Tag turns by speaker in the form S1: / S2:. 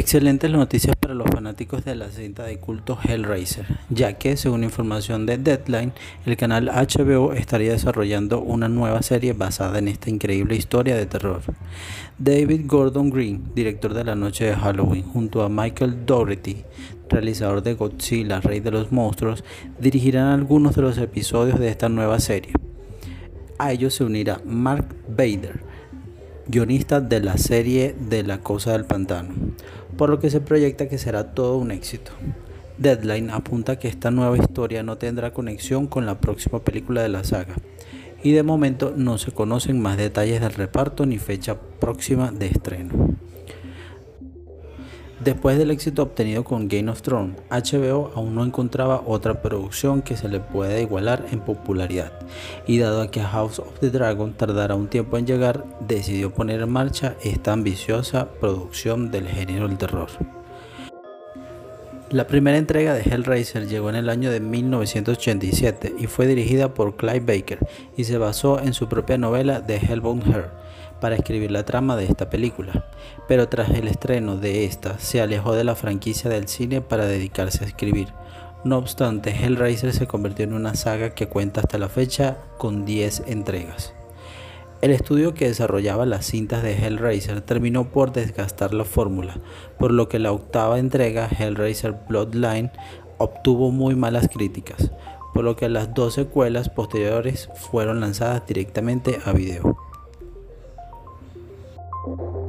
S1: Excelentes noticias para los fanáticos de la cinta de culto Hellraiser, ya que, según información de Deadline, el canal HBO estaría desarrollando una nueva serie basada en esta increíble historia de terror. David Gordon Green, director de La Noche de Halloween, junto a Michael Dougherty, realizador de Godzilla, Rey de los Monstruos, dirigirán algunos de los episodios de esta nueva serie. A ellos se unirá Mark Bader, guionista de la serie de La Cosa del Pantano, por lo que se proyecta que será todo un éxito. Deadline apunta que esta nueva historia no tendrá conexión con la próxima película de la saga, y de momento no se conocen más detalles del reparto ni fecha próxima de estreno. Después del éxito obtenido con Game of Thrones, HBO aún no encontraba otra producción que se le pueda igualar en popularidad, y dado que House of the Dragon tardará un tiempo en llegar, decidió poner en marcha esta ambiciosa producción del género del terror. La primera entrega de Hellraiser llegó en el año de 1987 y fue dirigida por Clive Baker y se basó en su propia novela The Hellbound Heart para escribir la trama de esta película, pero tras el estreno de esta se alejó de la franquicia del cine para dedicarse a escribir. No obstante, Hellraiser se convirtió en una saga que cuenta hasta la fecha con 10 entregas. El estudio que desarrollaba las cintas de Hellraiser terminó por desgastar la fórmula, por lo que la octava entrega, Hellraiser Bloodline, obtuvo muy malas críticas, por lo que las dos secuelas posteriores fueron lanzadas directamente a video. Thank you.